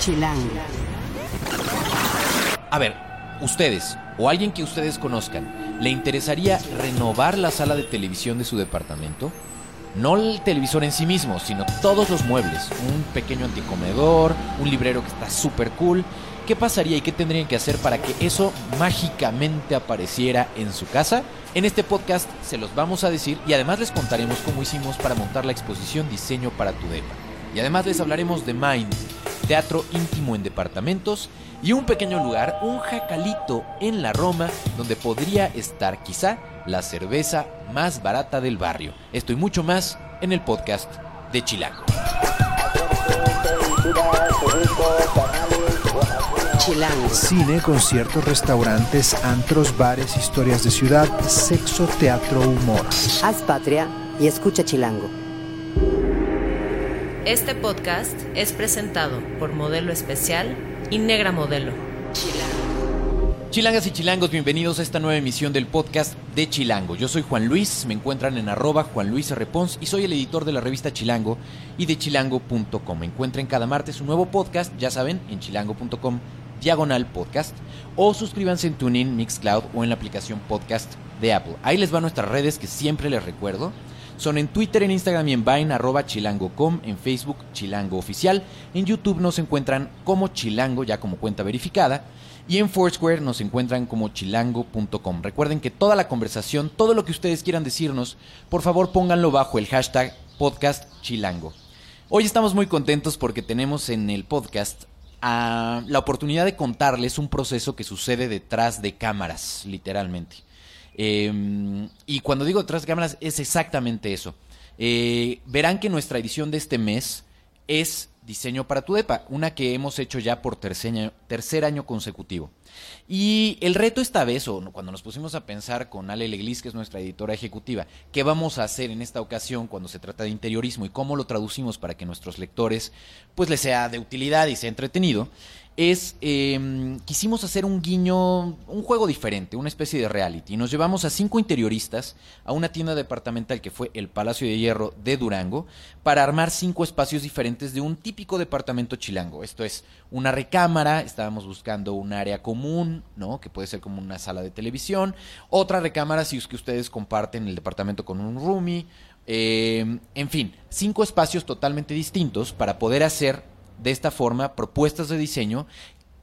Chilango. A ver, ustedes o alguien que ustedes conozcan, ¿le interesaría renovar la sala de televisión de su departamento? No el televisor en sí mismo, sino todos los muebles. Un pequeño anticomedor, un librero que está súper cool. ¿Qué pasaría y qué tendrían que hacer para que eso mágicamente apareciera en su casa? En este podcast se los vamos a decir y además les contaremos cómo hicimos para montar la exposición Diseño para tu Depa. Y además les hablaremos de Mind, teatro íntimo en departamentos y un pequeño lugar, un jacalito en la Roma, donde podría estar quizá la cerveza más barata del barrio. Esto y mucho más en el podcast de Chilango. Chilango. Cine, conciertos, restaurantes, antros, bares, historias de ciudad, sexo, teatro, humor. Haz patria y escucha Chilango. Este podcast es presentado por Modelo Especial y Negra Modelo. Chilangas y chilangos, bienvenidos a esta nueva emisión del podcast de Chilango. Yo soy Juan Luis, me encuentran en arroba Juan Luis R. Pons y soy el editor de la revista Chilango y de chilango.com. Me encuentren cada martes un nuevo podcast, ya saben, en chilango.com diagonal podcast o suscríbanse en TuneIn, Mixcloud o en la aplicación podcast de Apple. Ahí les van nuestras redes que siempre les recuerdo. Son en Twitter, en Instagram y en Vine, arroba chilango.com, en Facebook, Chilango Oficial. En YouTube nos encuentran como Chilango, ya como cuenta verificada. Y en Foursquare nos encuentran como chilango.com. Recuerden que toda la conversación, todo lo que ustedes quieran decirnos, por favor pónganlo bajo el hashtag podcast chilango. Hoy estamos muy contentos porque tenemos en el podcast a la oportunidad de contarles un proceso que sucede detrás de cámaras, literalmente. Eh, y cuando digo detrás de cámaras es exactamente eso. Eh, verán que nuestra edición de este mes es Diseño para tu DEPA, una que hemos hecho ya por tercer año, tercer año consecutivo. Y el reto esta vez, o cuando nos pusimos a pensar con Ale Leglis, que es nuestra editora ejecutiva, qué vamos a hacer en esta ocasión cuando se trata de interiorismo y cómo lo traducimos para que nuestros lectores pues les sea de utilidad y sea entretenido, es eh, quisimos hacer un guiño, un juego diferente, una especie de reality. Nos llevamos a cinco interioristas a una tienda departamental que fue el Palacio de Hierro de Durango para armar cinco espacios diferentes de un típico departamento chilango. Esto es una recámara, estábamos buscando un área común, ¿no? Que puede ser como una sala de televisión, otra recámara si es que ustedes comparten el departamento con un roomie, eh, en fin, cinco espacios totalmente distintos para poder hacer de esta forma propuestas de diseño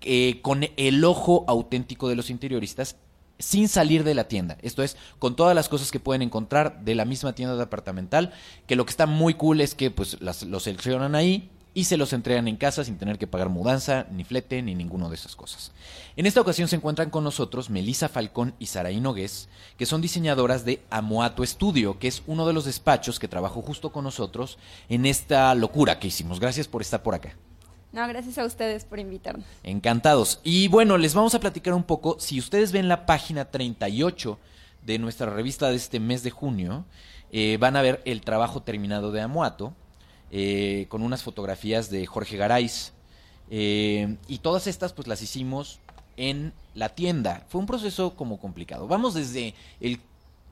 eh, con el ojo auténtico de los interioristas sin salir de la tienda. Esto es, con todas las cosas que pueden encontrar de la misma tienda departamental, que lo que está muy cool es que pues las, los seleccionan ahí y se los entregan en casa sin tener que pagar mudanza, ni flete, ni ninguno de esas cosas. En esta ocasión se encuentran con nosotros Melisa Falcón y Saraí Nogués, que son diseñadoras de Amoato Studio, que es uno de los despachos que trabajó justo con nosotros en esta locura que hicimos. Gracias por estar por acá. No, gracias a ustedes por invitarnos. Encantados. Y bueno, les vamos a platicar un poco. Si ustedes ven la página 38 de nuestra revista de este mes de junio, eh, van a ver el trabajo terminado de Amuato, eh, con unas fotografías de Jorge Garay. Eh, y todas estas pues las hicimos en la tienda. Fue un proceso como complicado. Vamos desde el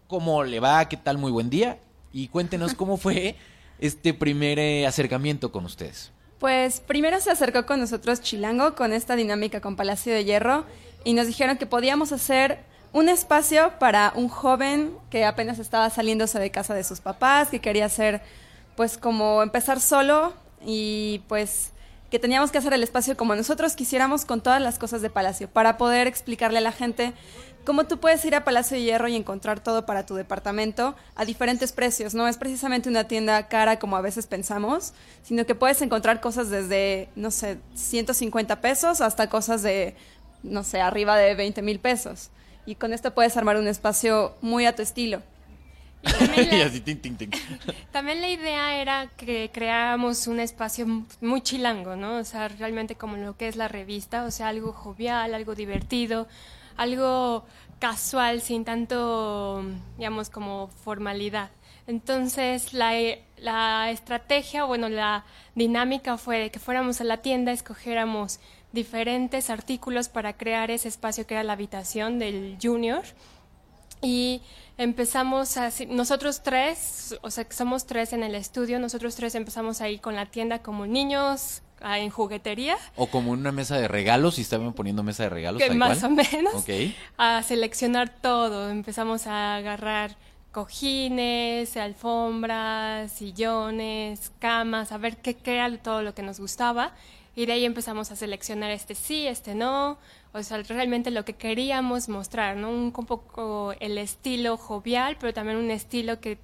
cómo le va, qué tal, muy buen día. Y cuéntenos cómo fue este primer eh, acercamiento con ustedes. Pues primero se acercó con nosotros Chilango con esta dinámica con Palacio de Hierro y nos dijeron que podíamos hacer un espacio para un joven que apenas estaba saliéndose de casa de sus papás, que quería hacer pues como empezar solo y pues que teníamos que hacer el espacio como nosotros quisiéramos con todas las cosas de Palacio para poder explicarle a la gente cómo tú puedes ir a Palacio de Hierro y encontrar todo para tu departamento a diferentes precios. No es precisamente una tienda cara como a veces pensamos, sino que puedes encontrar cosas desde, no sé, 150 pesos hasta cosas de, no sé, arriba de 20 mil pesos. Y con esto puedes armar un espacio muy a tu estilo. También y la, así, tin, tin, tin. también la idea era que creáramos un espacio muy chilango, ¿no? O sea, realmente como lo que es la revista, o sea, algo jovial, algo divertido, algo casual, sin tanto, digamos, como formalidad. Entonces, la, la estrategia, bueno, la dinámica fue de que fuéramos a la tienda, escogiéramos diferentes artículos para crear ese espacio que era la habitación del junior y empezamos así, nosotros tres, o sea, que somos tres en el estudio, nosotros tres empezamos ahí con la tienda como niños, en juguetería. O como una mesa de regalos, si estaban poniendo mesa de regalos. Que tal más cual. o menos. Ok. A seleccionar todo. Empezamos a agarrar cojines, alfombras, sillones, camas, a ver qué, qué era todo lo que nos gustaba. Y de ahí empezamos a seleccionar este sí, este no. O sea, realmente lo que queríamos mostrar, ¿no? Un poco el estilo jovial, pero también un estilo que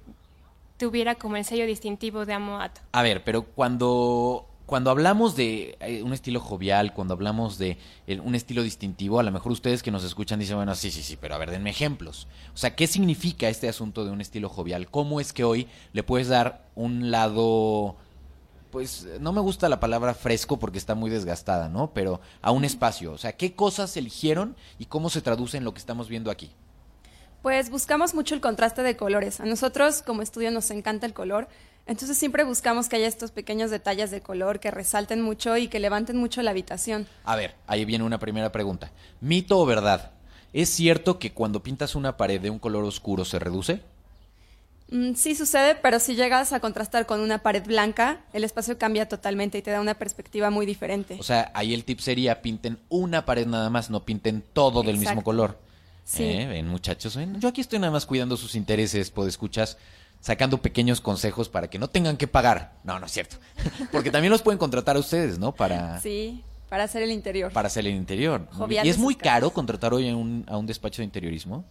tuviera como el sello distintivo de Amoato. A ver, pero cuando, cuando hablamos de eh, un estilo jovial, cuando hablamos de el- un estilo distintivo, a lo mejor ustedes que nos escuchan dicen, bueno, sí, sí, sí, pero a ver, denme ejemplos. O sea, ¿qué significa este asunto de un estilo jovial? ¿Cómo es que hoy le puedes dar un lado, pues no me gusta la palabra fresco porque está muy desgastada, ¿no? Pero a un espacio. O sea, ¿qué cosas eligieron y cómo se traduce en lo que estamos viendo aquí? Pues buscamos mucho el contraste de colores. A nosotros como estudio nos encanta el color, entonces siempre buscamos que haya estos pequeños detalles de color que resalten mucho y que levanten mucho la habitación. A ver, ahí viene una primera pregunta. ¿Mito o verdad? ¿Es cierto que cuando pintas una pared de un color oscuro se reduce? Mm, sí sucede, pero si llegas a contrastar con una pared blanca, el espacio cambia totalmente y te da una perspectiva muy diferente. O sea, ahí el tip sería pinten una pared nada más, no pinten todo del mismo color. Sí. Eh, ven, muchachos, ven, yo aquí estoy nada más cuidando sus intereses, escuchas, sacando pequeños consejos para que no tengan que pagar. No, no es cierto. Porque también los pueden contratar a ustedes, ¿no? Para, Sí, para hacer el interior. para hacer el interior. ¿Y es muy caro contratar hoy a un, a un despacho de interiorismo?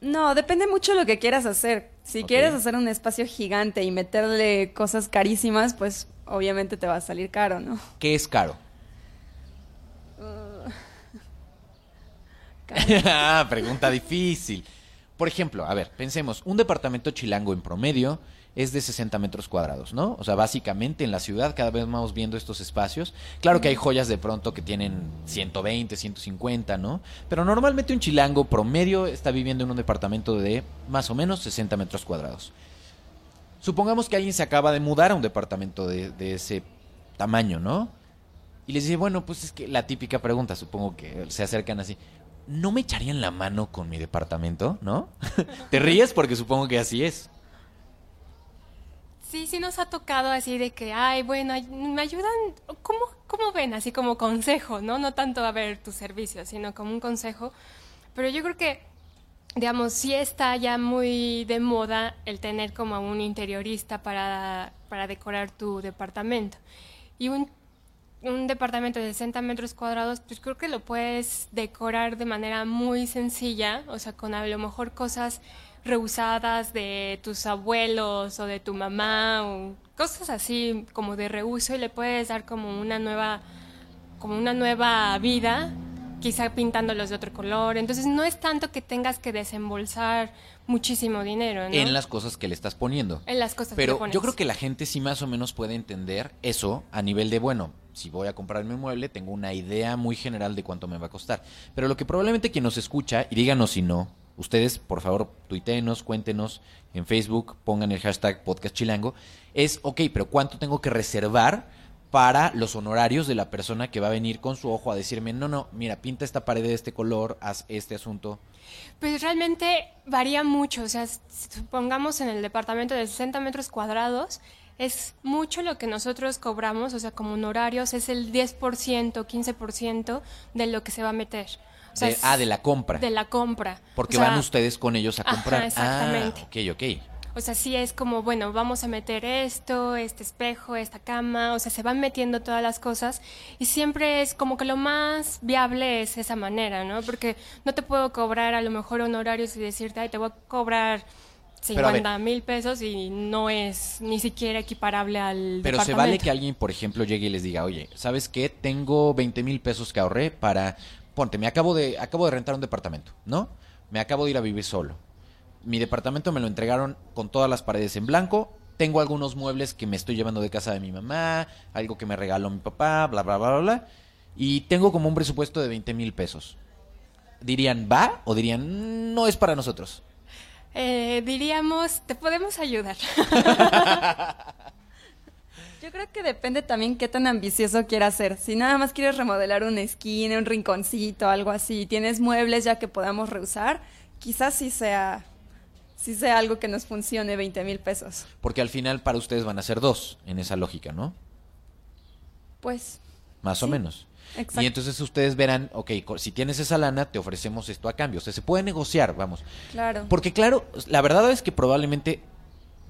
No, depende mucho de lo que quieras hacer. Si quieres hacer un espacio gigante y meterle cosas carísimas, pues obviamente te va a salir caro, ¿no? ¿Qué es caro? Ah, Pregunta difícil. Por ejemplo, a ver, pensemos, un departamento chilango en promedio es de 60 metros cuadrados, ¿no? O sea, básicamente en la ciudad cada vez vamos viendo estos espacios. Claro que hay joyas de pronto que tienen 120, 150, ¿no? Pero normalmente un chilango promedio está viviendo en un departamento de más o menos 60 metros cuadrados. Supongamos que alguien se acaba de mudar a un departamento de, de ese tamaño, ¿no? Y les dice, bueno, pues es que la típica pregunta, supongo que se acercan así. ¿No me echarían la mano con mi departamento, no? Te ríes porque supongo que así es. Sí, sí nos ha tocado así de que, ay, bueno, me ayudan, ¿cómo, ¿cómo ven? Así como consejo, ¿no? No tanto a ver tus servicios, sino como un consejo. Pero yo creo que, digamos, sí está ya muy de moda el tener como un interiorista para, para decorar tu departamento. Y un, un departamento de 60 metros cuadrados, pues creo que lo puedes decorar de manera muy sencilla, o sea, con a lo mejor cosas reusadas de tus abuelos o de tu mamá o cosas así como de reuso y le puedes dar como una nueva como una nueva vida quizá pintándolos de otro color entonces no es tanto que tengas que desembolsar muchísimo dinero ¿no? En las cosas que le estás poniendo. En las cosas que Pero le pones. yo creo que la gente sí más o menos puede entender eso a nivel de, bueno, si voy a comprarme un mueble, tengo una idea muy general de cuánto me va a costar. Pero lo que probablemente quien nos escucha, y díganos si no, ustedes, por favor, tuiteenos, cuéntenos en Facebook, pongan el hashtag podcast chilango, es, ok, pero ¿cuánto tengo que reservar para los honorarios de la persona que va a venir con su ojo a decirme, no, no, mira, pinta esta pared de este color, haz este asunto? Pues realmente varía mucho, o sea, supongamos en el departamento de 60 metros cuadrados, es mucho lo que nosotros cobramos, o sea, como honorarios, es el 10%, 15% de lo que se va a meter. O sea, De- es ah, de la compra. De la compra. Porque O sea, van ustedes con ellos a ajá, comprar. exactamente. Ah, ok, ok. O sea, sí es como, bueno, vamos a meter esto, este espejo, esta cama, o sea, se van metiendo todas las cosas y siempre es como que lo más viable es esa manera, ¿no? Porque no te puedo cobrar a lo mejor honorarios y decirte, ay, te voy a cobrar. 50 mil pesos y no es ni siquiera equiparable al Pero se vale que alguien, por ejemplo, llegue y les diga, oye, ¿sabes qué? Tengo 20 mil pesos que ahorré para... Ponte, me acabo de, acabo de rentar un departamento, ¿no? Me acabo de ir a vivir solo. Mi departamento me lo entregaron con todas las paredes en blanco. Tengo algunos muebles que me estoy llevando de casa de mi mamá, algo que me regaló mi papá, bla, bla, bla, bla, bla. Y tengo como un presupuesto de 20 mil pesos. ¿Dirían va o dirían no es para nosotros? Eh, diríamos, te podemos ayudar. Yo creo que depende también qué tan ambicioso quieras ser. Si nada más quieres remodelar una esquina, un rinconcito, algo así, tienes muebles ya que podamos reusar, quizás sí sea, sí sea algo que nos funcione 20 mil pesos. Porque al final para ustedes van a ser dos en esa lógica, ¿no? Pues más o menos. Exacto. Y entonces ustedes verán, ok, si tienes esa lana, te ofrecemos esto a cambio. O sea, se puede negociar, vamos. claro. Porque claro, la verdad es que probablemente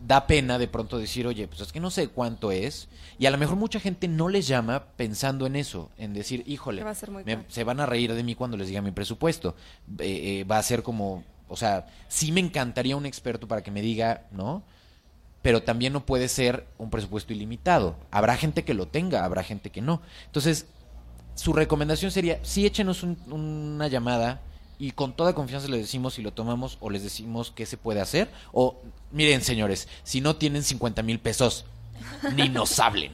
da pena de pronto decir, oye, pues es que no sé cuánto es. Y a lo mejor mucha gente no les llama pensando en eso, en decir, híjole, va me- se van a reír de mí cuando les diga mi presupuesto. Eh, eh, va a ser como, o sea, sí me encantaría un experto para que me diga, ¿no? Pero también no puede ser un presupuesto ilimitado. Habrá gente que lo tenga, habrá gente que no. Entonces, su recomendación sería, sí échenos un- una llamada y con toda confianza les decimos si lo tomamos o les decimos qué se puede hacer. O, miren señores, si no tienen 50 mil pesos, ni nos hablen.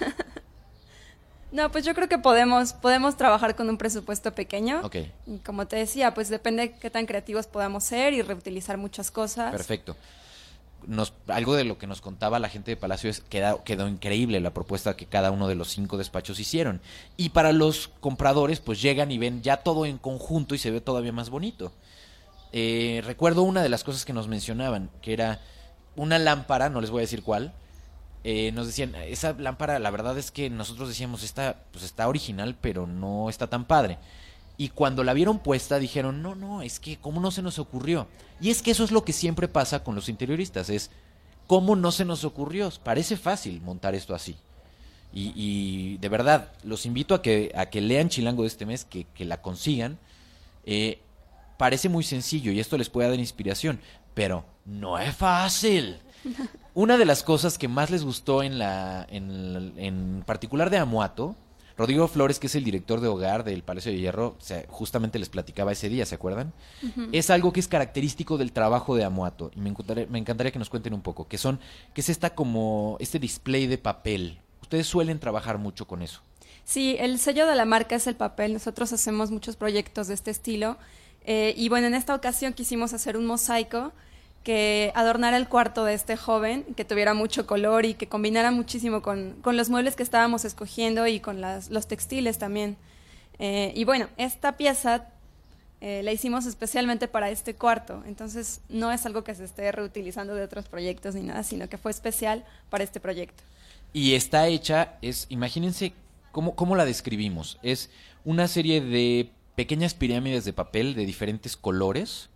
No, pues yo creo que podemos, podemos trabajar con un presupuesto pequeño. Ok, Y como te decía, pues depende qué tan creativos podamos ser y reutilizar muchas cosas. perfecto. Nos, algo de lo que nos contaba la gente de Palacio es que quedó, quedó increíble la propuesta que cada uno de los cinco despachos hicieron. Y para los compradores, pues llegan y ven ya todo en conjunto y se ve todavía más bonito. Eh, recuerdo una de las cosas que nos mencionaban, que era una lámpara, no les voy a decir cuál. eh, nos decían, esa lámpara, la verdad es que nosotros decíamos, está, pues está original, pero no está tan padre. Y cuando la vieron puesta dijeron, no, no, es que cómo no se nos ocurrió. Y es que eso es lo que siempre pasa con los interioristas, es cómo no se nos ocurrió. Parece fácil montar esto así. Y, y de verdad, los invito a que, a que lean Chilango de este mes, que, que la consigan. Eh, parece muy sencillo y esto les puede dar inspiración, pero no es fácil. Una de las cosas que más les gustó en la, en, en particular de Amuato, Rodrigo Flores, que es el director de hogar del Palacio de Hierro, o sea, justamente les platicaba ese día, ¿se acuerdan? Es algo que es característico del trabajo de Amuato y me encantaría, me encantaría que nos cuenten un poco, que son, que es esta como este display de papel. Ustedes suelen trabajar mucho con eso. Sí, el sello de la marca es el papel. Nosotros hacemos muchos proyectos de este estilo. Eh, y bueno, en esta ocasión quisimos hacer un mosaico que adornara el cuarto de este joven, que tuviera mucho color y que combinara muchísimo con, con los muebles que estábamos escogiendo y con las, los textiles también. Eh, y bueno, esta pieza eh, la hicimos especialmente para este cuarto, entonces no es algo que se esté reutilizando de otros proyectos ni nada, sino que fue especial para este proyecto. Y está hecha, es, imagínense cómo, cómo la describimos. Es una serie de pequeñas pirámides de papel de diferentes colores.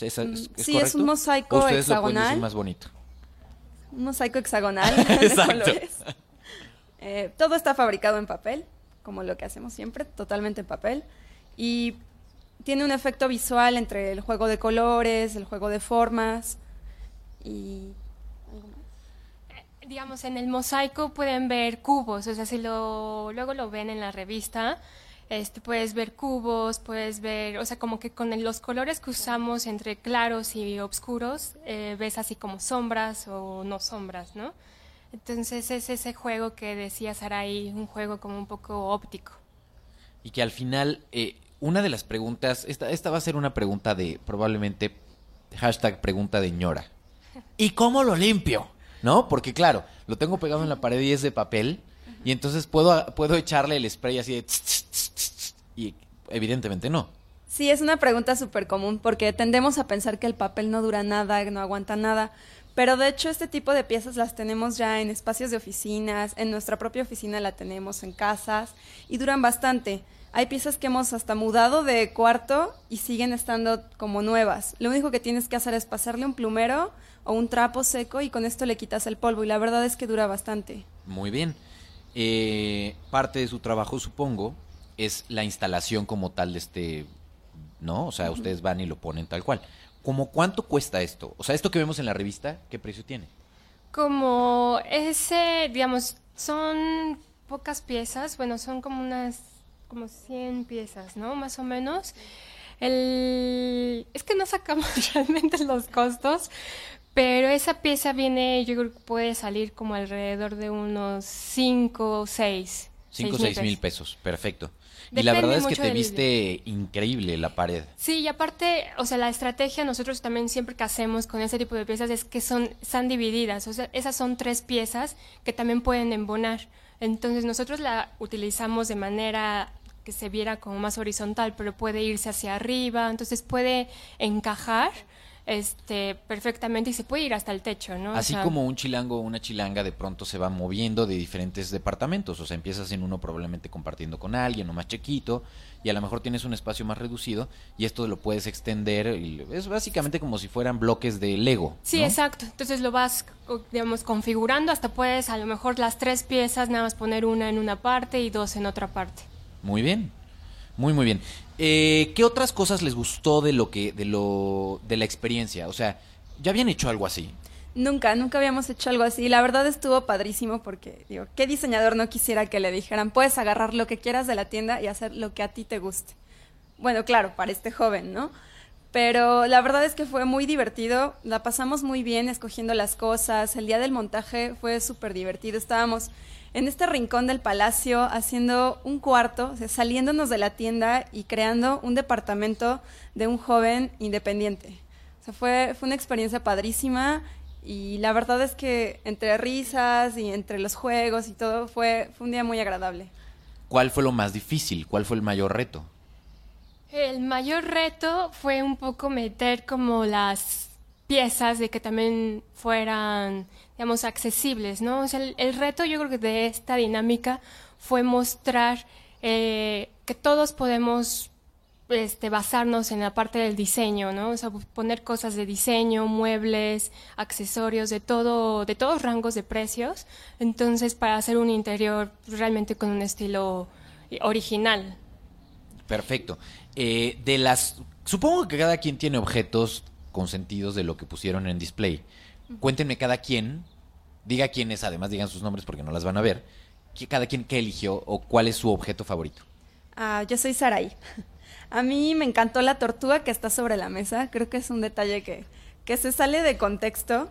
¿Es, es- Mm, es sí, es un mosaico ¿O ustedes lo pueden decir hexagonal. más bonito. un mosaico hexagonal de colores. Eh, todo está fabricado en papel, como lo que hacemos siempre, totalmente en papel. Y tiene un efecto visual entre el juego de colores, el juego de formas. Y. ¿algo más? digamos, en el mosaico pueden ver cubos, o sea, si lo, luego lo ven en la revista, este, puedes ver cubos, puedes ver, o sea, como que con los colores que usamos entre claros y oscuros, eh, ves así como sombras o no sombras, ¿no? Entonces es ese juego que decía Sarai, un juego como un poco óptico. Y que al final, eh, una de las preguntas, esta, esta va a ser una pregunta de, probablemente, hashtag pregunta de ñora. ¿Y cómo lo limpio? ¿No? Porque claro, lo tengo pegado en la pared y es de papel, y entonces puedo, puedo echarle el spray así de... tss, y evidentemente no. Sí, es una pregunta súper común porque tendemos a pensar que el papel no dura nada, no aguanta nada. Pero de hecho este tipo de piezas las tenemos ya en espacios de oficinas, en nuestra propia oficina la tenemos en casas y duran bastante. Hay piezas que hemos hasta mudado de cuarto y siguen estando como nuevas. Lo único que tienes que hacer es pasarle un plumero o un trapo seco y con esto le quitas el polvo y la verdad es que dura bastante. Muy bien. Eh, parte de su trabajo, supongo, es la instalación como tal de este, ¿no? O sea, ustedes van y lo ponen tal cual. ¿Cómo cuánto cuesta esto? O sea, esto que vemos en la revista, ¿qué precio tiene? Como ese, digamos, son pocas piezas, bueno, son como unas, como 100 piezas, ¿no? Más o menos. El, es que no sacamos realmente los costos, pero esa pieza viene, yo creo que puede salir como alrededor de unos 5 o 6. 5 o 6 mil pesos, perfecto. y la verdad es que te del- viste increíble la pared. Sí, y aparte, o sea, la estrategia nosotros también siempre que hacemos con ese tipo de piezas es que son, están divididas, o sea, esas son tres piezas que también pueden embonar. Entonces nosotros la utilizamos de manera que se viera como más horizontal, pero puede irse hacia arriba, entonces puede encajar este perfectamente y se puede ir hasta el techo, ¿no? O Así sea, como un chilango o una chilanga de pronto se va moviendo de diferentes departamentos, o sea, empiezas en uno probablemente compartiendo con alguien o más chiquito y a lo mejor tienes un espacio más reducido y esto lo puedes extender y es básicamente como si fueran bloques de Lego. Sí, ¿no? exacto. Entonces lo vas, digamos, configurando. Hasta puedes, a lo mejor, las tres piezas, nada más poner una en una parte y dos en otra parte. Muy bien, muy muy bien. Eh, ¿Qué otras cosas les gustó de lo que, de lo, de la experiencia? O sea, ya habían hecho algo así. Nunca, nunca habíamos hecho algo así. La verdad estuvo padrísimo porque, digo, ¿qué diseñador no quisiera que le dijeran, puedes agarrar lo que quieras de la tienda y hacer lo que a ti te guste? Bueno, claro, para este joven, ¿no? Pero la verdad es que fue muy divertido, la pasamos muy bien escogiendo las cosas, el día del montaje fue súper divertido, estábamos en este rincón del palacio haciendo un cuarto, o sea, saliéndonos de la tienda y creando un departamento de un joven independiente. O sea, fue, fue una experiencia padrísima y la verdad es que entre risas y entre los juegos y todo fue, fue un día muy agradable. ¿Cuál fue lo más difícil? ¿Cuál fue el mayor reto? El mayor reto fue un poco meter como las piezas de que también fueran, digamos, accesibles, ¿no? O sea, el, reto yo creo que de esta dinámica fue mostrar eh, que todos podemos este, basarnos en la parte del diseño, ¿no? O sea, poner cosas de diseño, muebles, accesorios, de todo, de todos rangos de precios. Entonces, para hacer un interior realmente con un estilo original. Perfecto. Eh, de las, supongo que cada quien tiene objetos consentidos de lo que pusieron en display. Cuéntenme cada quien, diga quiénes, además digan sus nombres porque no las van a ver. que Cada quien qué eligió o cuál es su objeto favorito. Ah, yo soy Saraí. A mí me encantó la tortuga que está sobre la mesa. Creo que es un detalle que, que se sale de contexto.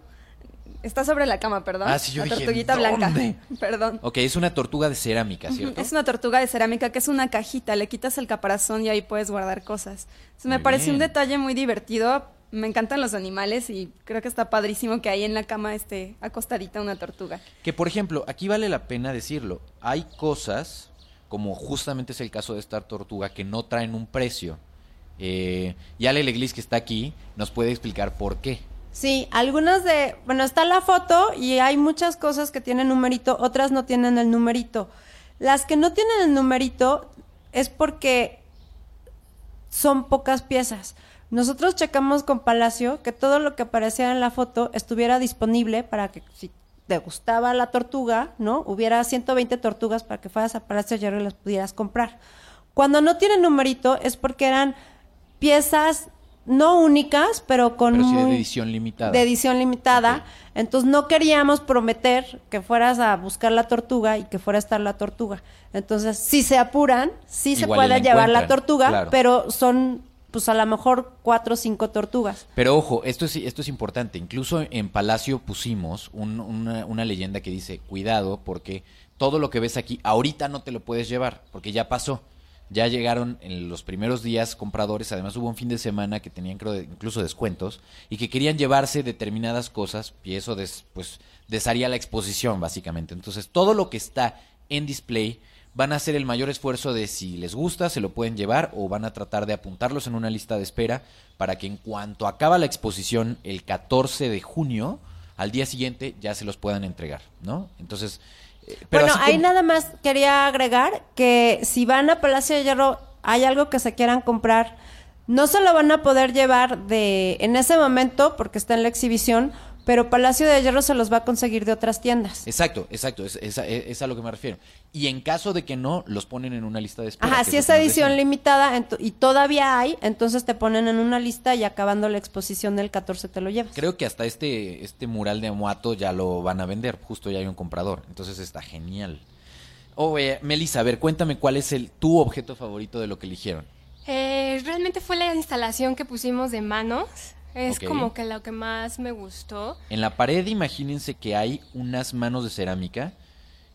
Está sobre la cama, perdón. Ah, sí, yo la dije, tortuguita blanca. Perdón. Ok, es una tortuga de cerámica, ¿cierto? Es una tortuga de cerámica que es una cajita. Le quitas el caparazón y ahí puedes guardar cosas. Entonces, me Muy pareció un detalle muy divertido. Me encantan los animales y creo que está padrísimo que ahí en la cama esté acostadita una tortuga. Que por ejemplo, aquí vale la pena decirlo, hay cosas, como justamente es el caso de esta tortuga, que no traen un precio. Eh, y Ale Leglis, que está aquí, nos puede explicar por qué. Sí, algunas de, bueno, está la foto y hay muchas cosas que tienen numerito, otras no tienen el numerito. Las que no tienen el numerito es porque son pocas piezas. Nosotros checamos con Palacio que todo lo que aparecía en la foto estuviera disponible para que si te gustaba la tortuga, ¿no? Hubiera 120 tortugas para que fueras a Palacio Hierro y las pudieras comprar. Cuando no tienen numerito es porque eran piezas no únicas, pero con Pero sí de edición limitada. de edición limitada. Entonces no queríamos prometer que fueras a buscar la tortuga y que fuera a estar la tortuga. Entonces, si se apuran, sí se puede la llevar la tortuga, claro. pero son pues a lo mejor cuatro o cinco tortugas. Pero ojo, esto es, esto es importante. Incluso en Palacio pusimos un- una, leyenda que dice, cuidado, porque todo lo que ves aquí, ahorita no te lo puedes llevar, porque ya pasó. Ya llegaron en los primeros días compradores, además hubo un fin de semana que tenían creo incluso descuentos y que querían llevarse determinadas cosas y eso des- pues desharía la exposición básicamente. Entonces todo lo que está en display van a hacer el mayor esfuerzo de si les gusta se lo pueden llevar o van a tratar de apuntarlos en una lista de espera para que en cuanto acaba la exposición el 14 de junio al día siguiente ya se los puedan entregar, ¿no? Entonces, eh, pero bueno, así ahí como- nada más quería agregar que si van a Palacio de Hierro, hay algo que se quieran comprar, no se lo van a poder llevar de en ese momento porque está en la exhibición, pero Palacio de Hierro se los va a conseguir de otras tiendas. Exacto, exacto, es, es a- es a lo que me refiero. Y en caso de que no, los ponen en una lista de espera. Ajá, si es edición decían. limitada y todavía hay, entonces te ponen en una lista y acabando la exposición del 14 te lo llevas. Creo que hasta este, este mural de Amuato ya lo van a vender, justo ya hay un comprador, entonces está genial. Oye, Melissa, a ver, cuéntame cuál es el tu objeto favorito de lo que eligieron. Eh, realmente fue la instalación que pusimos de manos. Es como que lo que más me gustó. En la pared, imagínense que hay unas manos de cerámica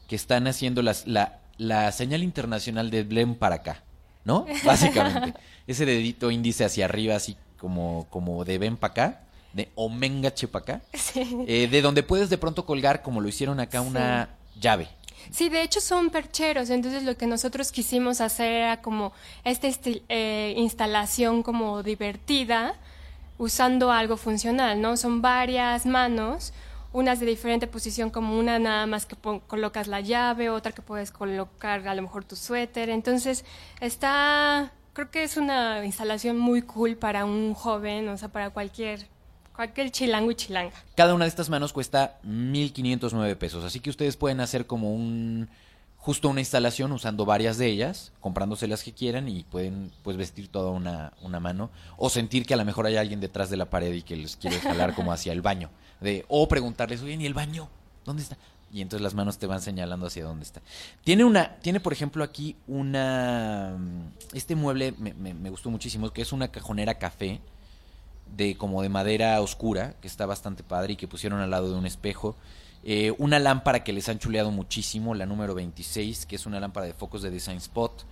que están haciendo las, la, la señal internacional de Blem para acá, ¿no? Básicamente. Ese dedito índice hacia arriba, así como, como de ven para acá, de omengache para acá, eh, de donde puedes de pronto colgar, como lo hicieron acá, una llave. Sí, de hecho son percheros, entonces lo que nosotros quisimos hacer era como esta eh, instalación como divertida, usando algo funcional, ¿no? Son varias manos, unas de diferente posición, como una nada más que colocas la llave, otra que puedes colocar a lo mejor tu suéter. Entonces, está, creo que es una instalación muy cool para un joven, o sea, para cualquier cualquier chilango y chilanga. Cada una de estas manos cuesta 1.509 pesos, así que ustedes pueden hacer como un justo una instalación usando varias de ellas, comprándose las que quieran y pueden pues vestir toda una, una mano o sentir que a lo mejor hay alguien detrás de la pared y que les quiere jalar como hacia el baño. De, o preguntarles, oye, ¿y el baño? ¿Dónde está? Y entonces las manos te van señalando hacia dónde está. Tiene una, tiene por ejemplo aquí una, este mueble me, me gustó muchísimo, que es una cajonera café de como de madera oscura, que está bastante padre y que pusieron al lado de un espejo. Eh, una lámpara que les han chuleado muchísimo, la número 26, que es una lámpara de focos de Design Spot,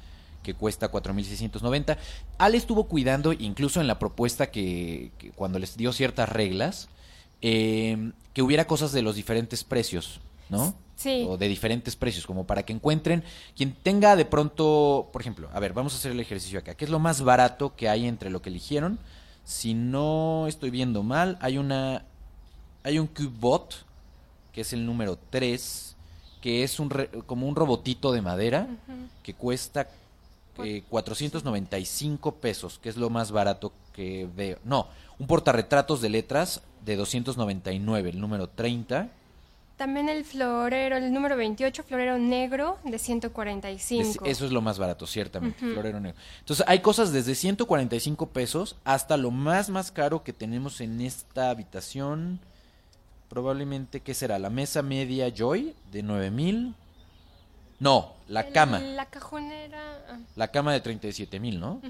que cuesta 4.690. Al estuvo cuidando, incluso en la propuesta que, cuando les dio ciertas reglas, eh, que hubiera cosas de los diferentes precios, ¿no? Sí. O de diferentes precios, como para que encuentren quien tenga de pronto, por ejemplo, a ver, vamos a hacer el ejercicio acá. ¿Qué es lo más barato que hay entre lo que eligieron? Si no estoy viendo mal, hay una hay un CubeBot que es el número 3, que es un como un robotito de madera que cuesta eh, 495 pesos, que es lo más barato que veo. No, un portarretratos de letras de 299, el número 30. También el florero, el número 28, florero negro de 145. eso es lo más barato, ciertamente, florero negro. Entonces, hay cosas desde 145 pesos hasta lo más más caro que tenemos en esta habitación probablemente, ¿qué será? La mesa media Joy de 9000. No, la cama. La cajonera. Ah. La cama de 37 mil, ¿no?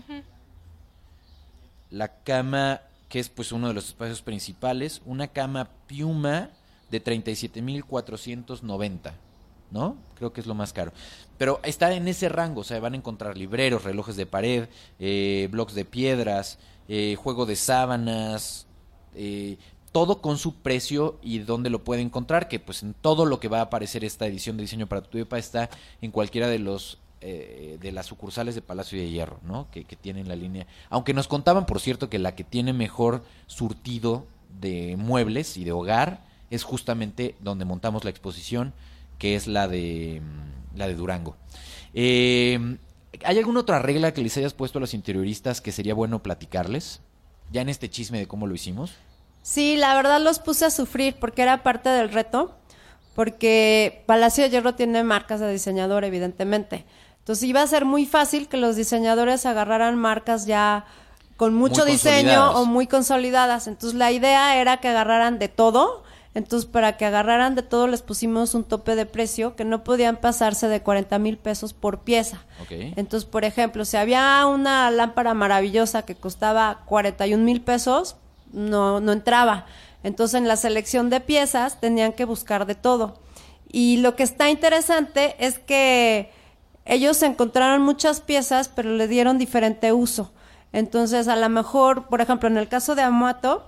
La cama, que es pues uno de los espacios principales. Una cama Piuma de 37 mil 490. ¿No? Creo que es lo más caro. Pero está en ese rango, o sea, van a encontrar libreros, relojes de pared, eh, bloques de piedras, eh, juego de sábanas, eh, todo con su precio y dónde lo puede encontrar, que pues en todo lo que va a aparecer esta edición de diseño para tu EPA está en cualquiera de los eh, de las sucursales de Palacio de Hierro, ¿no? Que, tienen la línea. Aunque nos contaban, por cierto, que la que tiene mejor surtido de muebles y de hogar es justamente donde montamos la exposición, que es la de la de Durango. Eh, ¿Hay alguna otra regla que les hayas puesto a los interioristas que sería bueno platicarles? Ya en este chisme de cómo lo hicimos. Sí, la verdad los puse a sufrir porque era parte del reto, porque Palacio de Hierro tiene marcas de diseñador, evidentemente. Entonces iba a ser muy fácil que los diseñadores agarraran marcas ya con mucho diseño o muy consolidadas. Entonces la idea era que agarraran de todo. Entonces para que agarraran de todo les pusimos un tope de precio que no podían pasarse de 40 mil pesos por pieza. Entonces, por ejemplo, si había una lámpara maravillosa que costaba 41 mil pesos, no, no entraba. Entonces en la selección de piezas tenían que buscar de todo. Y lo que está interesante es que ellos encontraron muchas piezas, pero le dieron diferente uso. Entonces, a lo mejor, por ejemplo, en el caso de Amato,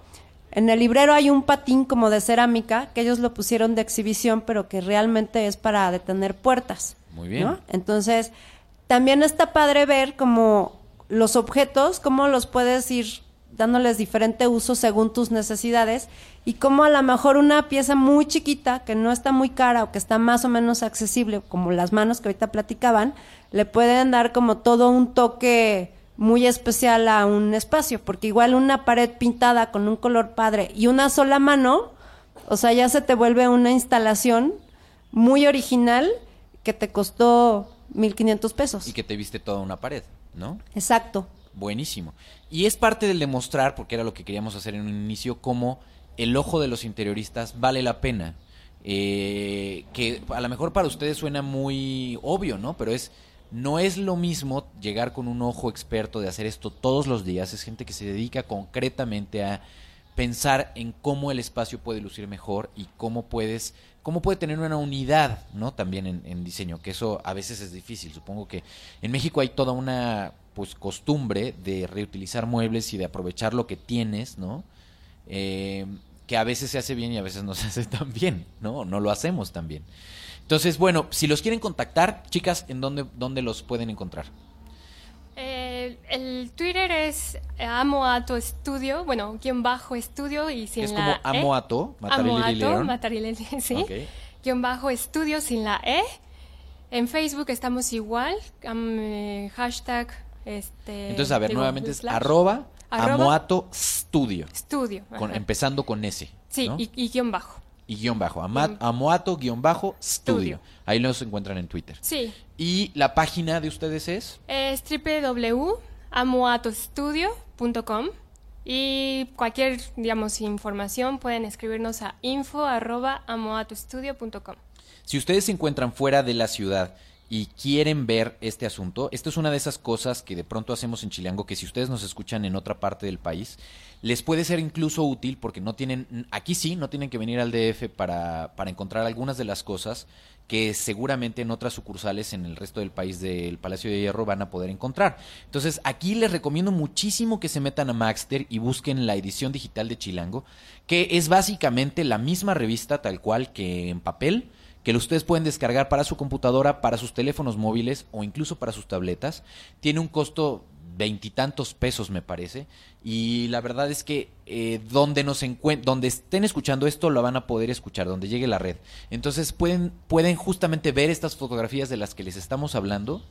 en el librero hay un patín como de cerámica que ellos lo pusieron de exhibición, pero que realmente es para detener puertas. Muy bien. Entonces, también está padre ver como los objetos, cómo los puedes ir dándoles diferente uso según tus necesidades y como a lo mejor una pieza muy chiquita que no está muy cara o que está más o menos accesible, como las manos que ahorita platicaban, le pueden dar como todo un toque muy especial a un espacio, porque igual una pared pintada con un color padre y una sola mano, o sea, ya se te vuelve una instalación muy original que te costó 1500 pesos. Y que te viste toda una pared, ¿no? Exacto. Buenísimo. Y es parte del demostrar, porque era lo que queríamos hacer en un inicio, cómo el ojo de los interioristas vale la pena. Eh, que a lo mejor para ustedes suena muy obvio, ¿no? Pero es no es lo mismo llegar con un ojo experto de hacer esto todos los días. Es gente que se dedica concretamente a pensar en cómo el espacio puede lucir mejor y cómo puedes cómo puede tener una unidad, ¿no? También en, en diseño, que eso a veces es difícil. Supongo que en México hay toda una pues costumbre de reutilizar muebles y de aprovechar lo que tienes, ¿no? Eh, que a veces se hace bien y a veces no se hace tan bien, ¿no? No lo hacemos tan bien. Entonces, bueno, si los quieren contactar, chicas, ¿en dónde, dónde los pueden encontrar? Eh, El Twitter es Amoato Estudio, bueno, guion bajo estudio y sin Es la como E. Amoato, Matarelli Amoato. Matarelli, sí. Ok. Guión bajo estudio sin la E. En Facebook estamos igual, eh, hashtag, este... Entonces, a ver, digo, nuevamente es arroba, arroba Amoato Studio. Con, ajá. empezando con S. Sí, ¿no? y, y guion bajo. y guion bajo. Ama- Amoato guion bajo studio. Studio. Ahí los encuentran en Twitter. Sí, Y la página de ustedes es es www.amoatostudio.com y cualquier, digamos, información pueden escribirnos a info.amoatostudio.com. Si ustedes se encuentran fuera de la ciudad y quieren ver este asunto, esto es una de esas cosas que de pronto hacemos en Chilango, que si ustedes nos escuchan en otra parte del país, les puede ser incluso útil porque no tienen, aquí sí, no tienen que venir al DF para, para encontrar algunas de las cosas que seguramente en otras sucursales en el resto del país del Palacio de Hierro van a poder encontrar. Entonces, aquí les recomiendo muchísimo que se metan a Maxter y busquen la edición digital de Chilango, que es básicamente la misma revista tal cual que en papel, que ustedes pueden descargar para su computadora, para sus teléfonos móviles o incluso para sus tabletas. Tiene un costo veintitantos pesos me parece. Y la verdad es que eh, donde nos donde estén escuchando esto lo van a poder escuchar donde llegue la red. Entonces pueden pueden justamente ver estas fotografías de las que les estamos hablando.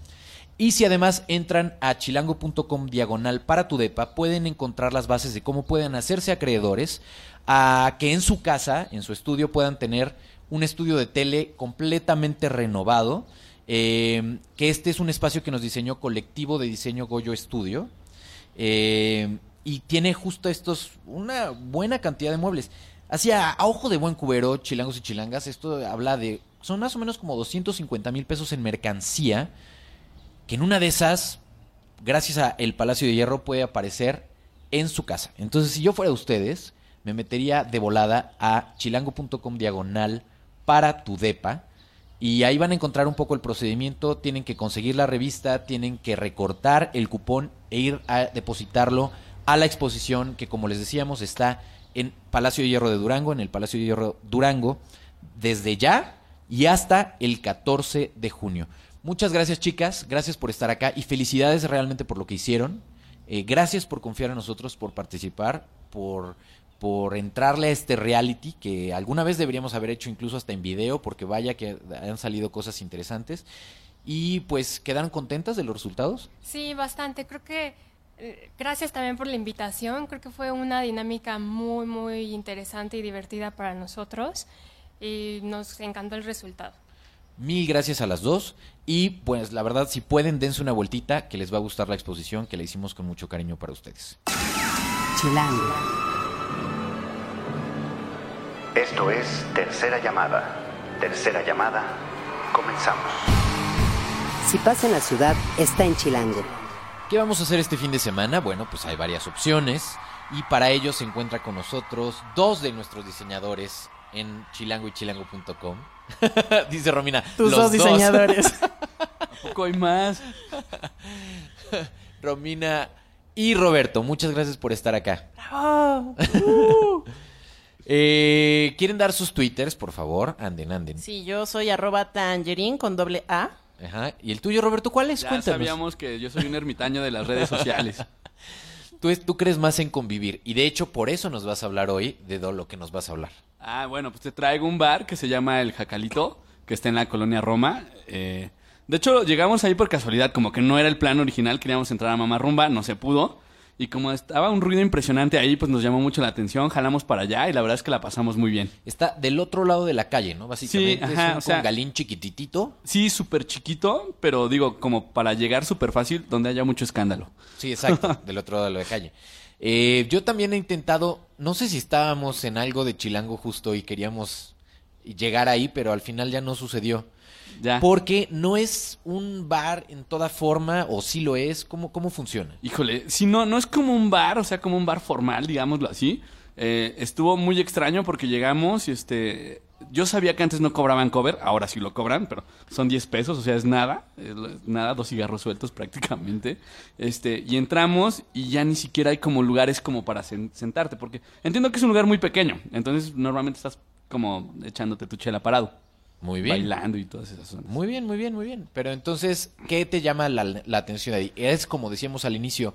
Y si además entran a chilango.com diagonal para tu depa, pueden encontrar las bases de cómo pueden hacerse acreedores a que en su casa, en su estudio, puedan tener un estudio de tele completamente renovado. eh, que este es un espacio que nos diseñó Colectivo de Diseño Goyo Estudio. eh, y tiene justo estos, una buena cantidad de muebles. Hacia a ojo de buen cubero, chilangos y chilangas, esto habla de, son más o menos como 250 mil pesos en mercancía que en una de esas, gracias a el Palacio de Hierro, puede aparecer en su casa. Entonces, si yo fuera ustedes, me metería de volada a chilango.com diagonal para tu depa. Y ahí van a encontrar un poco el procedimiento. Tienen que conseguir la revista, tienen que recortar el cupón e ir a depositarlo a la exposición que, como les decíamos, está en Palacio de Hierro de Durango, en el Palacio de Hierro Durango, desde ya y hasta el 14 de junio. Muchas gracias chicas, gracias por estar acá y felicidades realmente por lo que hicieron. Eh, gracias por confiar en nosotros, por participar, por, por entrarle a este reality que alguna vez deberíamos haber hecho incluso hasta en video, porque vaya que han salido cosas interesantes. Y pues, ¿quedaron contentas de los resultados? Sí, bastante. Creo que eh, gracias también por la invitación. Creo que fue una dinámica muy, muy interesante y divertida para nosotros y nos encantó el resultado. Mil gracias a las dos. Y pues la verdad, si pueden, dense una vueltita, que les va a gustar la exposición, que la hicimos con mucho cariño para ustedes. Chilango. Esto es Tercera Llamada. Tercera Llamada. Comenzamos. Si pasa en la ciudad, está en Chilango. ¿Qué vamos a hacer este fin de semana? Bueno, pues hay varias opciones y para ello se encuentra con nosotros dos de nuestros diseñadores en chilango y chilango.com. Dice Romina, Tus los dos diseñadores. poco hay más. Romina y Roberto, muchas gracias por estar acá. ¡Bravo! Eh, ¿Quieren dar sus twitters, por favor? Anden, anden. Sí, yo soy arroba tangerin con doble A. Ajá. ¿Y el tuyo, Roberto, cuál es? Ya Cuéntanos. sabíamos que yo soy un ermitaño de las redes sociales. Tú, es- tú crees más en convivir y de hecho por eso nos vas a hablar hoy de lo que nos vas a hablar. Ah, bueno, pues te traigo un bar que se llama El Jacalito, que está en la colonia Roma. Eh, de hecho, llegamos ahí por casualidad, como que no era el plan original, queríamos entrar a Mamá Rumba, no se pudo. Y como estaba un ruido impresionante ahí, pues nos llamó mucho la atención, jalamos para allá y la verdad es que la pasamos muy bien. Está del otro lado de la calle, ¿no? Básicamente Sí, ajá, es un o sea- congalín chiquititito. Sí, súper chiquito, pero digo, como para llegar súper fácil, donde haya mucho escándalo. Sí, exacto, del otro lado de la calle. Eh, yo también he intentado, no sé si estábamos en algo de Chilango justo y queríamos llegar ahí, pero al final ya no sucedió. Ya. Porque no es un bar en toda forma, o sí lo es, ¿cómo, cómo funciona? Híjole, si no, no es como un bar, o sea, como un bar formal, digámoslo así. Eh, estuvo muy extraño porque llegamos y este. Yo sabía que antes no cobraban cover, ahora sí lo cobran, pero son 10 pesos, o sea, es nada, es nada, dos cigarros sueltos prácticamente. Este, y entramos y ya ni siquiera hay como lugares como para sen- sentarte, porque entiendo que es un lugar muy pequeño, entonces normalmente estás como echándote tu chela parado. Muy bien. bailando y todas esas zonas. Muy bien, muy bien, muy bien. Pero entonces, ¿qué te llama la, la atención ahí? Es, como decíamos al inicio,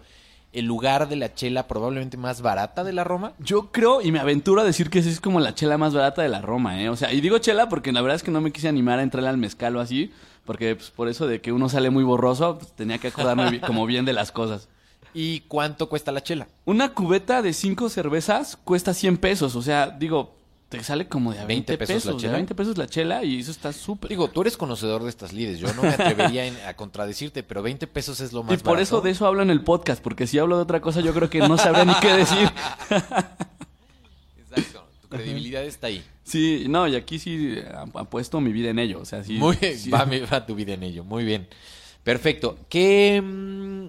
el lugar de la chela probablemente más barata de la Roma. Yo creo y me aventuro a decir que es como la chela más barata de la Roma, ¿eh? O sea, y digo chela porque la verdad es que no me quise animar a entrar al mezcal o así, porque pues, por eso de que uno sale muy borroso, pues, tenía que acordarme como bien de las cosas. ¿Y cuánto cuesta la chela? Una cubeta de cinco cervezas cuesta 100 pesos, o sea, digo, te sale como de a 20, 20 pesos pesos, la de chela. 20 pesos la chela y eso está súper. Digo, tú eres conocedor de estas lides. Yo no me atrevería en- a contradecirte, pero 20 pesos es lo más y por barato. eso de eso hablo en el podcast, porque si hablo de otra cosa yo creo que no sabría ni qué decir. Exacto. Tu credibilidad está ahí. Sí, no, y aquí sí ap- apuesto mi vida en ello, o sea, sí. Muy bien. sí. Va, mi- va tu vida en ello. Muy bien. Perfecto. ¿Qué mm,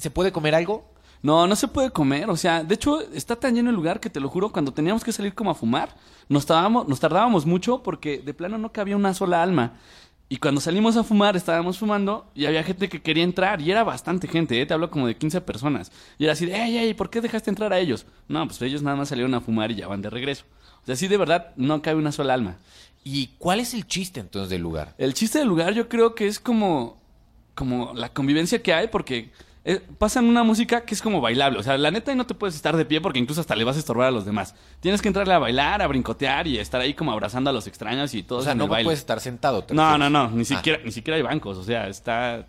se puede comer algo? No, no se puede comer, o sea, de hecho está tan lleno el lugar que te lo juro, cuando teníamos que salir como a fumar, nos tardábamos, nos tardábamos mucho porque de plano no cabía una sola alma. Y cuando salimos a fumar, estábamos fumando y había gente que quería entrar y era bastante gente, ¿eh? te hablo como de 15 personas. Y era así de, ey, ey, ¿por qué dejaste entrar a ellos? No, pues ellos nada más salieron a fumar y ya van de regreso. O sea, sí, de verdad, no cabe una sola alma. ¿Y cuál es el chiste entonces del lugar? El chiste del lugar yo creo que es como, como la convivencia que hay porque eh, pasan una música que es como bailable. O sea, la neta no te puedes estar de pie porque incluso hasta le vas a estorbar a los demás. Tienes que entrarle a bailar, a brincotear y estar ahí como abrazando a los extraños y todo O sea, no puedes estar sentado. ¿te No, no, no, ni Ah. siquiera, ni siquiera hay bancos, o sea, está...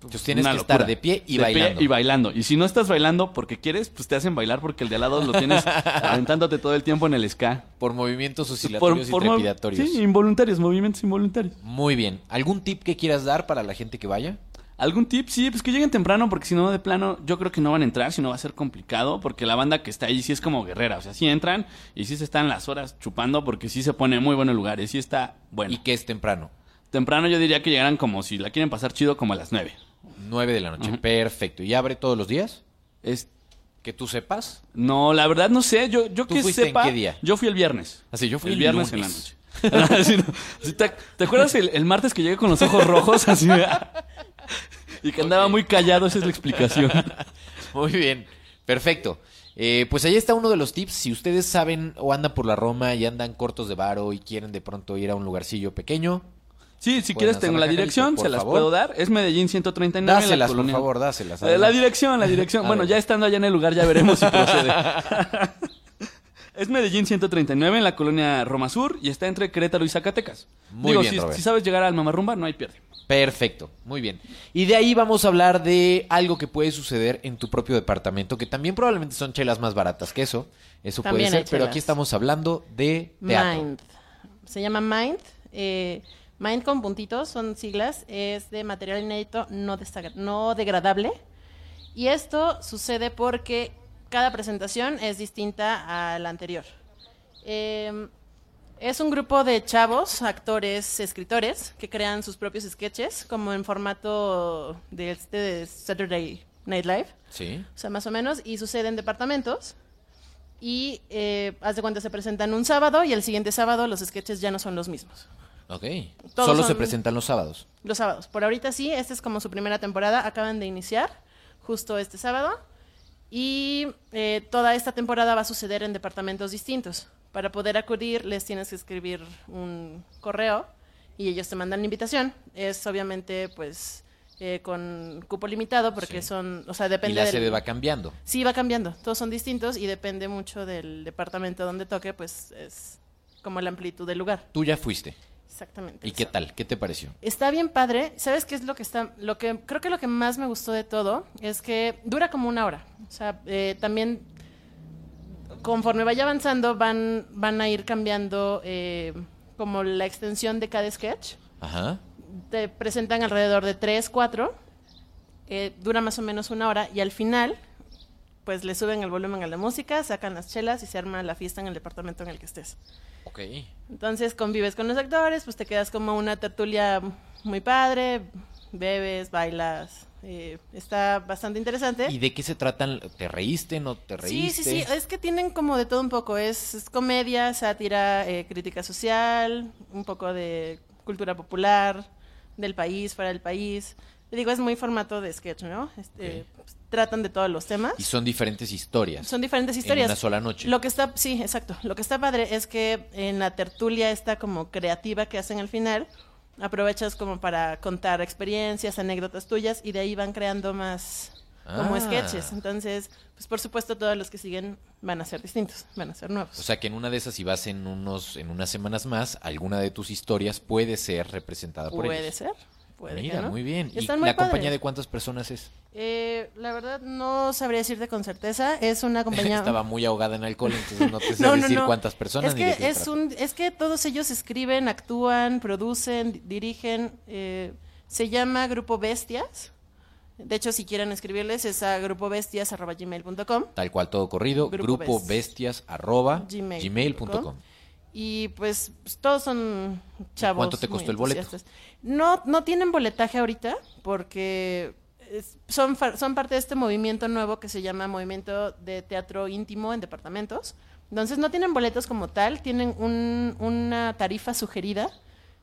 Entonces tienes una que locura. estar de pie y De bailando. y bailando. Y si no estás bailando porque quieres, pues te hacen bailar porque el de al lado lo tienes aventándote todo el tiempo en el ska. Por movimientos oscilatorios y trepidatorios. Sí, involuntarios, movimientos involuntarios. Muy bien. ¿Algún tip que quieras dar para la gente que vaya? ¿Algún tip? Sí, pues que lleguen temprano, porque si no, de plano, yo creo que no van a entrar, si no va a ser complicado, porque la banda que está ahí sí es como guerrera, o sea, sí entran y sí se están las horas chupando, porque sí se pone muy bueno el lugar, y sí está bueno. ¿Y qué es temprano? Temprano yo diría que llegaran como si la quieren pasar chido, como a las 9. 9 de la noche. Perfecto. ¿Y abre todos los días? Es... Que tú sepas. No, la verdad no sé, yo, yo ¿Tú que fuiste en sepa... qué día? Yo fui el viernes. Así, yo fui el el viernes lunes. en la noche. No, ¿te, te acuerdas el, el martes que llegué con los ojos rojos así? y que andaba muy callado, esa es la explicación. Muy bien. Perfecto. Eh, pues ahí está uno de los tips. Si ustedes saben o andan por la Roma y andan cortos de varo y quieren de pronto ir a un lugarcillo pequeño, Sí, si quieres tengo la dirección, por se las favor. puedo dar. Es Medellín 139 en la dáselas, por colonia. favor, dáselas. Eh, la dirección, la dirección. Bueno, ya estando allá en el lugar ya veremos si procede. Es Medellín 139 en la colonia Roma Sur y está entre Querétaro y Zacatecas. Muy Digo, bien, si, Robert. si sabes llegar al Mamarrumba, no hay pierde. Perfecto, muy bien. Y de ahí vamos a hablar de algo que puede suceder en tu propio departamento, que también probablemente son chelas más baratas que eso. Eso También puede hay ser, pero chelas. aquí estamos hablando de teatro. Mind. Se llama Mind. eh, Mind con puntitos, son siglas. Es de material inédito no, desagra- no degradable. Y esto sucede porque cada presentación es distinta a la anterior. Eh, es un grupo de chavos, actores, escritores, que crean sus propios sketches, como en formato de, este de Saturday Night Live. Sí. O sea, más o menos, y sucede en departamentos. Y eh, haz de cuenta, se presentan un sábado y el siguiente sábado los sketches ya no son los mismos. Ok. Todos Solo se presentan los sábados. Los sábados. Por ahorita sí, esta es como su primera temporada. Acaban de iniciar justo este sábado. Y eh, toda esta temporada va a suceder en departamentos distintos. Para poder acudir les tienes que escribir un correo y ellos te mandan la invitación. Es obviamente pues eh, con cupo limitado porque Sí. son, o sea, Y depende la del- sede va cambiando. Sí, va cambiando. Todos son distintos y depende mucho del departamento donde toque, pues es como la amplitud del lugar. Tú ya fuiste. Exactamente. ¿Y qué tal? ¿Qué te pareció? Está bien padre. ¿Sabes qué es lo que está? Lo que creo que lo que más me gustó de todo es que dura como una hora. O sea, eh, también conforme vaya avanzando van van a ir cambiando eh, como la extensión de cada sketch. Ajá. Te presentan alrededor de tres, cuatro. Eh, dura más o menos una hora y al final pues le suben el volumen a la música, sacan las chelas y se arma la fiesta en el departamento en el que estés. Ok. Entonces convives con los actores, pues te quedas como una tertulia muy padre, bebes, bailas, eh, está bastante interesante. ¿Y de qué se tratan? ¿Te reíste? ¿No te Sí, reíste? sí, sí, es que tienen como de todo un poco, es, es comedia, sátira, eh, crítica social, un poco de cultura popular, del país, fuera del país. Te digo, es muy formato de sketch, ¿no? Este, pues, tratan de todos los temas. Y son diferentes historias. Son diferentes historias. En una sola noche. Lo que está, sí, exacto. Lo que está padre es que en la tertulia esta como creativa que hacen al final, aprovechas como para contar experiencias, anécdotas tuyas y de ahí van creando más como Ah. sketches. Entonces, pues por supuesto todos los que siguen van a ser distintos, van a ser nuevos. O sea que en una de esas, si vas en unos, en unas semanas más, alguna de tus historias puede ser representada por Puede ellos. ser, puede Mira, no. muy bien. ¿Y Están muy la compañía de cuántas personas es? Eh, la verdad no sabría decirte con certeza. Es una compañía. Estaba muy ahogada en alcohol, entonces no te sé No, decir no. cuántas personas Es que es un, es que todos ellos escriben, actúan, producen, di- dirigen. eh, se llama Grupo Bestias. De hecho, si quieren escribirles es a grupobestias@gmail.com Tal cual todo corrido, Grupo grupo gmail.com. y pues, pues, todos son chavos. ¿Cuánto te costó el boleto? No, no tienen boletaje ahorita porque son, son parte de este movimiento nuevo que se llama Movimiento de Teatro Íntimo en Departamentos. Entonces no tienen boletos como tal, tienen un- una tarifa sugerida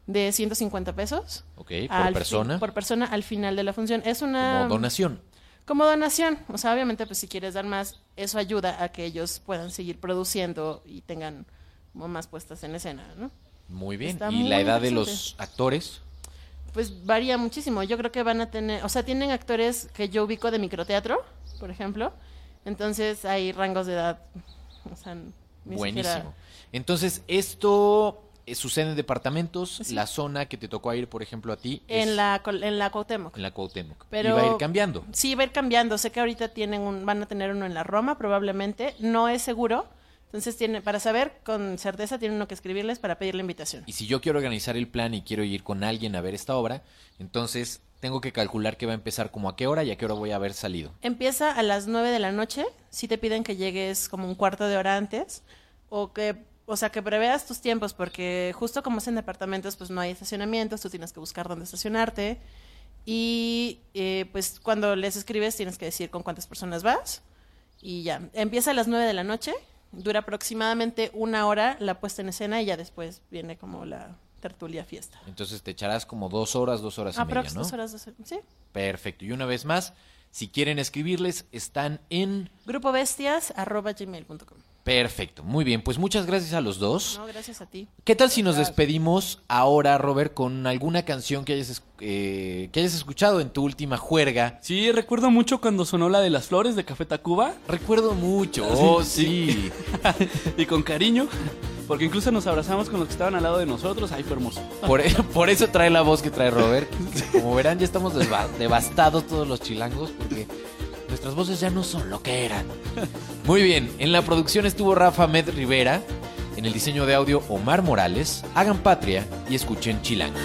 de 150 pesos. Ok, por persona. por persona al final de la función. Es una... Como donación. Como donación. O sea, obviamente, pues si quieres dar más, eso ayuda a que ellos puedan seguir produciendo y tengan como más puestas en escena, ¿no? Muy bien. Está ¿Y la edad de los actores? Pues varía muchísimo. Yo creo que van a tener, o sea, tienen actores que yo ubico de microteatro, por ejemplo. Entonces hay rangos de edad, o sea, ni Buenísimo. siquiera- Entonces, esto eh, sucede en departamentos. La zona que te tocó ir, por ejemplo, a ti es En la, en la Cuauhtémoc. en la Cuauhtémoc. Pero y va a ir cambiando. Sí, va a ir cambiando. Sé que ahorita tienen un, van a tener uno en la Roma, probablemente. No es seguro. Entonces, tiene, para saber con certeza, tienen uno que escribirles para pedir la invitación. Y si yo quiero organizar el plan y quiero ir con alguien a ver esta obra, entonces tengo que calcular que va a empezar como a qué hora y a qué hora voy a haber salido. Empieza a las 9 de la noche. Si te piden que llegues como un cuarto de hora antes. O que, o sea, que preveas tus tiempos, porque justo como es en departamentos, pues no hay estacionamientos, tú tienes que buscar dónde estacionarte. Y eh, pues cuando les escribes tienes que decir con cuántas personas vas. Y ya. Empieza a las 9 de la noche. Dura aproximadamente una hora la puesta en escena y ya después viene como la tertulia fiesta. Entonces te echarás como dos horas, dos horas y media, ¿no? dos horas, dos horas. Sí. Perfecto. Y una vez más, si quieren escribirles, están en... Grupobestias.gmail.com Perfecto. Muy bien. Pues muchas gracias a los dos. No, gracias a ti. ¿Qué tal si nos despedimos ahora, Robert, con alguna canción que hayas, eh, que hayas escuchado en tu última juerga? Sí, recuerdo mucho cuando sonó la de las flores de Café Tacuba. Recuerdo mucho. Oh, sí. y con cariño, porque incluso nos abrazamos con los que estaban al lado de nosotros. Ay, fue hermoso. Por, e- por eso trae la voz que trae Robert. Como verán, ya estamos devastados todos los chilangos porque nuestras voces ya no son lo que eran. Muy bien, en la producción estuvo Rafa Med Rivera, en el diseño de audio Omar Morales. Hagan patria y escuchen Chilango.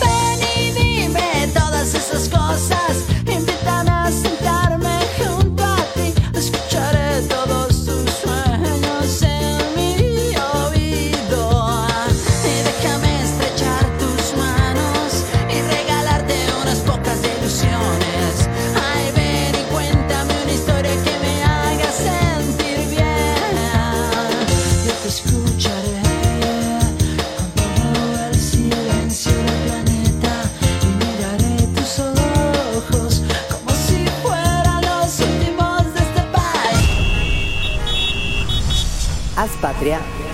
Ven y dime todas esas cosas. A sentarme